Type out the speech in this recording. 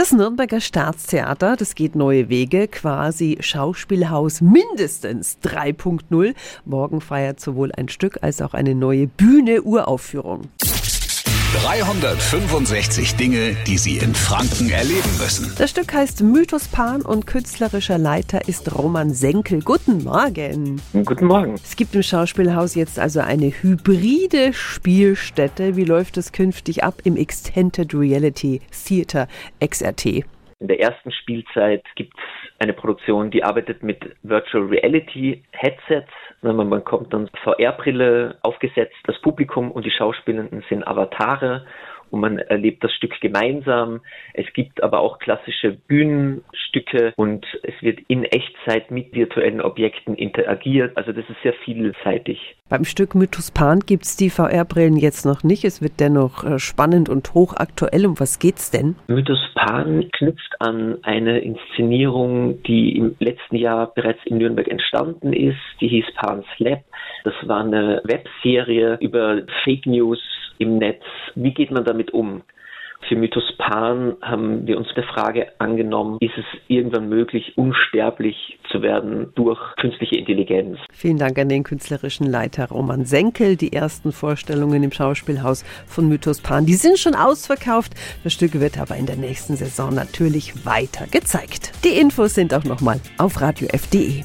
Das Nürnberger Staatstheater, das geht neue Wege, quasi Schauspielhaus mindestens 3.0. Morgen feiert sowohl ein Stück als auch eine neue Bühne Uraufführung. 365 Dinge, die Sie in Franken erleben müssen. Das Stück heißt Mythos Pan und künstlerischer Leiter ist Roman Senkel. Guten Morgen. Guten Morgen. Es gibt im Schauspielhaus jetzt also eine hybride Spielstätte. Wie läuft es künftig ab im Extended Reality Theater XRT? In der ersten Spielzeit gibt es eine Produktion, die arbeitet mit Virtual Reality Headsets. Man bekommt dann VR-Brille aufgesetzt. Das Publikum und die Schauspielenden sind Avatare und man erlebt das Stück gemeinsam. Es gibt aber auch klassische Bühnenstücke und es wird in Echtzeit mit virtuellen Objekten interagiert. Also das ist sehr vielseitig. Beim Stück Mythos Pan gibt es die VR-Brillen jetzt noch nicht. Es wird dennoch äh, spannend und hochaktuell. Um was geht's denn? Mythos Pan knüpft an eine Inszenierung, die im letzten Jahr bereits in Nürnberg entstanden ist. Die hieß Pan's Lab. Das war eine Webserie über Fake News im Netz. Wie geht man damit um? Für Mythos Pan haben wir uns der Frage angenommen, ist es irgendwann möglich, unsterblich zu werden durch künstliche Intelligenz? Vielen Dank an den künstlerischen Leiter Roman Senkel. Die ersten Vorstellungen im Schauspielhaus von Mythos Pan, die sind schon ausverkauft. Das Stück wird aber in der nächsten Saison natürlich weiter gezeigt. Die Infos sind auch nochmal auf radiof.de.